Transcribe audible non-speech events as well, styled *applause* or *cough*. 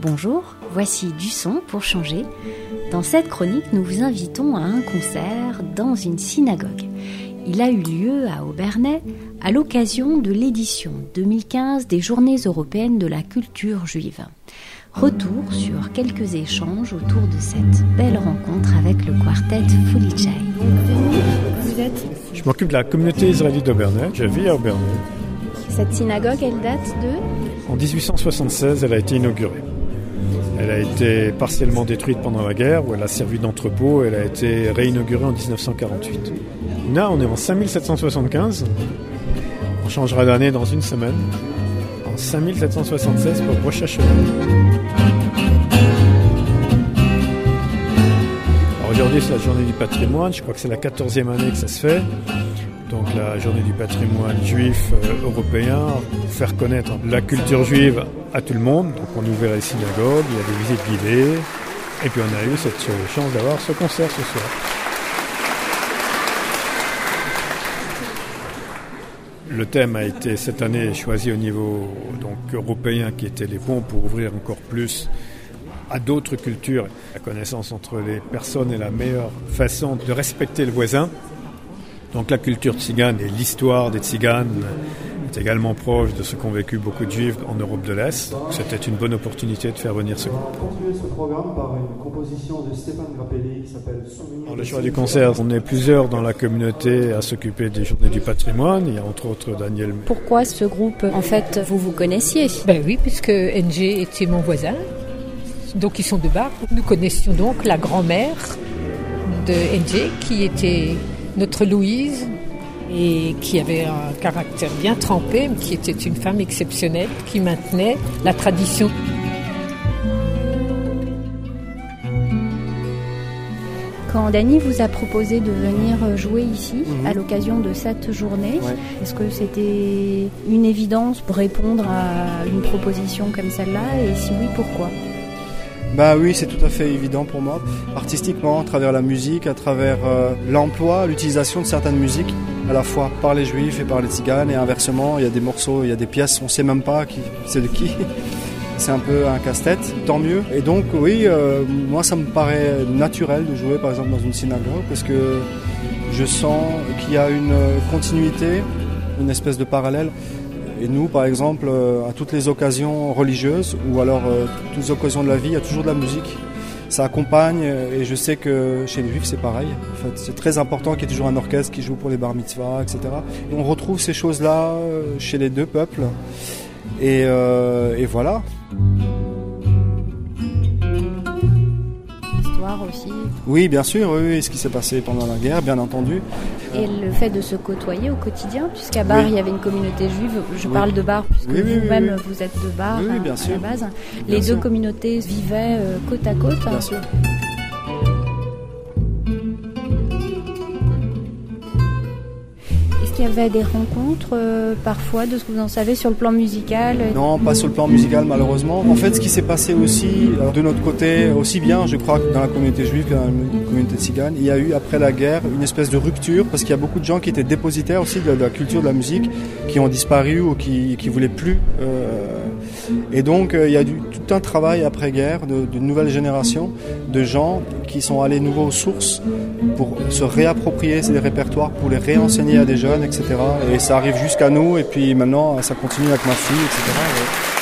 Bonjour, voici du son pour changer. Dans cette chronique, nous vous invitons à un concert dans une synagogue. Il a eu lieu à Aubernais à l'occasion de l'édition 2015 des Journées européennes de la culture juive. Retour sur quelques échanges autour de cette belle rencontre avec le quartet. Vous êtes Je m'occupe de la communauté israélite d'Aubernais. Je vis à Aubernais. Cette synagogue, elle date de En 1876, elle a été inaugurée. Elle a été partiellement détruite pendant la guerre, où elle a servi d'entrepôt. Elle a été réinaugurée en 1948. Là, on est en 5775. On changera d'année dans une semaine. En 5776 pour Rosh Hashanah. Alors Aujourd'hui, c'est la journée du patrimoine. Je crois que c'est la 14e année que ça se fait. Donc la journée du patrimoine juif euh, européen, faire connaître la culture juive à tout le monde. Donc on ouvert les synagogues, il y a des visites guidées. Et puis on a eu cette chance d'avoir ce concert ce soir. Le thème a été cette année choisi au niveau donc, européen qui était les ponts pour ouvrir encore plus à d'autres cultures. La connaissance entre les personnes est la meilleure façon de respecter le voisin. Donc la culture tzigane et l'histoire des tziganes est également proche de ce qu'ont vécu beaucoup de juifs en Europe de l'Est. C'était une bonne opportunité de faire venir ce groupe. continuer ce programme par une composition de Stéphane Grappelli qui s'appelle Souvenir. Dans le choix du concert, on est plusieurs dans la communauté à s'occuper des journées du patrimoine. Il y a entre autres Daniel. Pourquoi ce groupe En fait, vous vous connaissiez? Ben oui, puisque NG était mon voisin. Donc ils sont de Bar. Nous connaissions donc la grand-mère de NG qui était notre Louise et qui avait un caractère bien trempé, mais qui était une femme exceptionnelle, qui maintenait la tradition. Quand Dany vous a proposé de venir jouer ici Mhm. à l'occasion de cette journée, Ouais. est-ce que c'était une évidence pour répondre à une proposition comme celle-là? Et si oui, pourquoi? Bah oui, c'est tout à fait évident pour moi. Artistiquement, à travers la musique, à travers euh, l'emploi, l'utilisation de certaines musiques, à la fois par les juifs et par les tziganes, et inversement, il y a des morceaux, il y a des pièces, on sait même pas qui, c'est de qui. *laughs* C'est un peu un casse-tête, tant mieux. Et donc oui, euh, moi ça me paraît naturel de jouer par exemple dans une synagogue parce que je sens qu'il y a une continuité, une espèce de parallèle. Et nous, par exemple, euh, à toutes les occasions religieuses ou alors euh, toutes les occasions de la vie, il y a toujours de la musique. Ça accompagne euh, et je sais que chez les juifs c'est pareil. En fait, c'est très important qu'il y ait toujours un orchestre qui joue pour les bar mitzvahs, etc. Et on retrouve ces choses-là chez les deux peuples. Et voilà. Histoire aussi. Oui, bien sûr, oui, oui, ce qui s'est passé pendant la guerre, bien entendu. Et le fait de se côtoyer au quotidien, puisqu'à Bar, Oui. il y avait une communauté juive. Je Oui. parle de Bar, puisque vous-même, vous êtes de Bar à- bien à, sûr. la base. Bien Les sûr. deux communautés vivaient euh, côte à côte. Bien sûr. Qu'il y avait des rencontres euh, parfois, de ce que vous en savez, sur le plan musical Non, pas sur le plan musical malheureusement. En fait, ce qui s'est passé aussi de notre côté, aussi bien, je crois, que dans la communauté juive que dans la communauté tzigane, il y a eu après la guerre une espèce de rupture parce qu'il y a beaucoup de gens qui étaient dépositaires aussi de, de la culture de la musique, qui ont disparu ou qui qui voulaient plus. euh, et donc, euh, il y a eu tout un travail après-guerre de- d'une nouvelle génération de gens qui sont allés nouveau aux sources pour se réapproprier ces répertoires, pour les réenseigner à des jeunes, etc. Et ça arrive jusqu'à nous, et puis maintenant, ça continue avec ma fille, etc. Et-